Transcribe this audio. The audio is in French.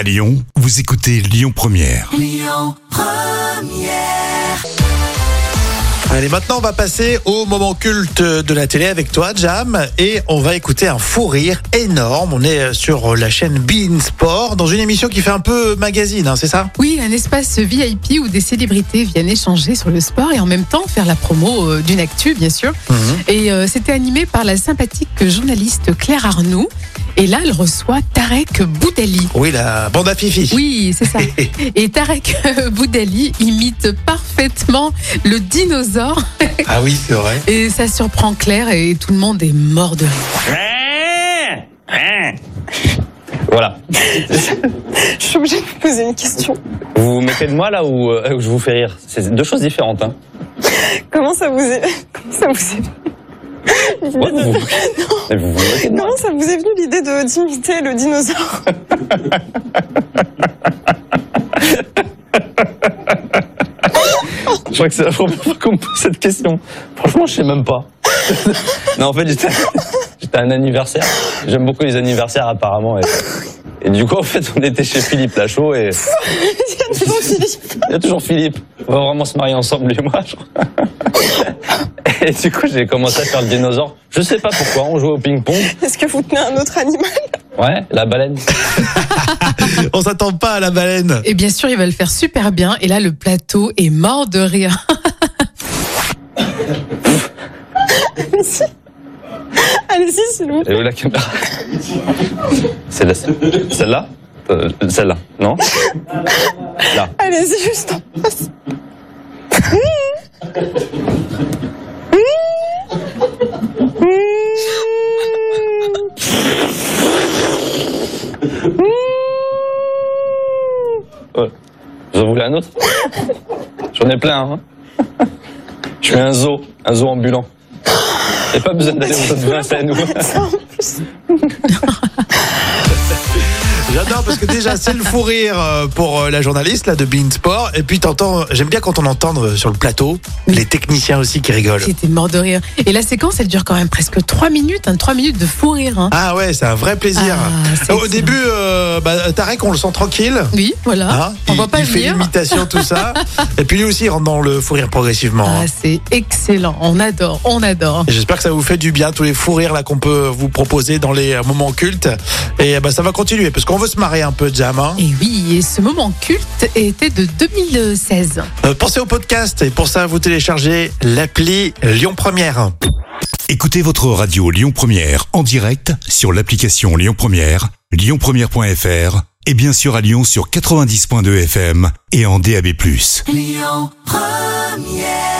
À Lyon, vous écoutez Lyon Première. Allez, maintenant on va passer au moment culte de la télé avec toi, Jam, et on va écouter un fou rire énorme. On est sur la chaîne Bein Sport dans une émission qui fait un peu magazine, hein, c'est ça? Oui, un espace VIP où des célébrités viennent échanger sur le sport et en même temps faire la promo euh, d'une actu, bien sûr. Et euh, c'était animé par la sympathique journaliste Claire Arnoux. Et là, elle reçoit Tarek Boudali. Oui, la bande à Fifi. Oui, c'est ça. Et Tarek Boudali imite parfaitement le dinosaure. Ah oui, c'est vrai. Et ça surprend Claire et tout le monde est mort de rire. Voilà. Je suis obligée de vous poser une question. Vous vous mettez de moi là ou euh, je vous fais rire? C'est deux choses différentes. Hein. Comment ça vous est Comment ça vous est vous. Comment ça vous est venu l'idée de d'imiter le dinosaure? Je crois que c'est la première fois qu'on me pose cette question. Franchement, je sais même pas. non, en fait, j'étais j'étais à un anniversaire. J'aime beaucoup les anniversaires apparemment. Et, et du coup, en fait, on était chez Philippe Lachaud et Il y a toujours Philippe. il y a toujours Philippe. On va vraiment se marier ensemble, lui et moi. je crois. Et du coup, j'ai commencé à faire le dinosaure. Je sais pas pourquoi. On jouait au ping-pong. Est-ce que vous tenez un autre animal? Ouais, la baleine. On s'attend pas à la baleine. Et bien sûr, il va le faire super bien. Et là, le plateau est mort de rire. Allez-y. Allez-y, s'il vous plaît. Et où la caméra? C'est la- celle-là? Euh, Celle-là, non? Là. Allez-y, juste en face. Vous en voulez un autre J'en ai plein. Hein Je suis un zoo, un zoo ambulant. A pas besoin d'aller au zoo de Vincennes. Ça, en plus. J'adore parce que déjà c'est le fou rire euh, pour euh, la journaliste là de Bein Sport, et puis t'entends, j'aime bien quand on entend euh, sur le plateau les techniciens aussi qui rigolent. C'était mort de rire. Et la séquence, elle dure quand même presque 3 minutes. Hein, 3 minutes de fou rire. Hein. Ah ouais, c'est un vrai plaisir. Ah, Au début, euh, bah, Tarek, on le sent tranquille. Oui, voilà. Hein, On il, va pas il fait l'imitation, tout ça. Et puis lui aussi, il rentre dans le fou rire progressivement. Ah, hein. c'est excellent. On adore, on adore. J'espère que ça vous fait du bien, tous les fous rires là qu'on peut vous proposer dans les euh, moments cultes. Et bah, ça va continuer, parce qu'on veut se marrer un peu, Jam. hein. Et oui, et ce moment culte était de 2016. Euh, pensez au podcast, et pour ça, vous téléchargez l'appli Lyon Première. Écoutez votre radio Lyon Première en direct sur l'application Lyon Première, lyonpremière.fr et bien sûr à Lyon sur 90.2 FM et en DAB+. Lyon Première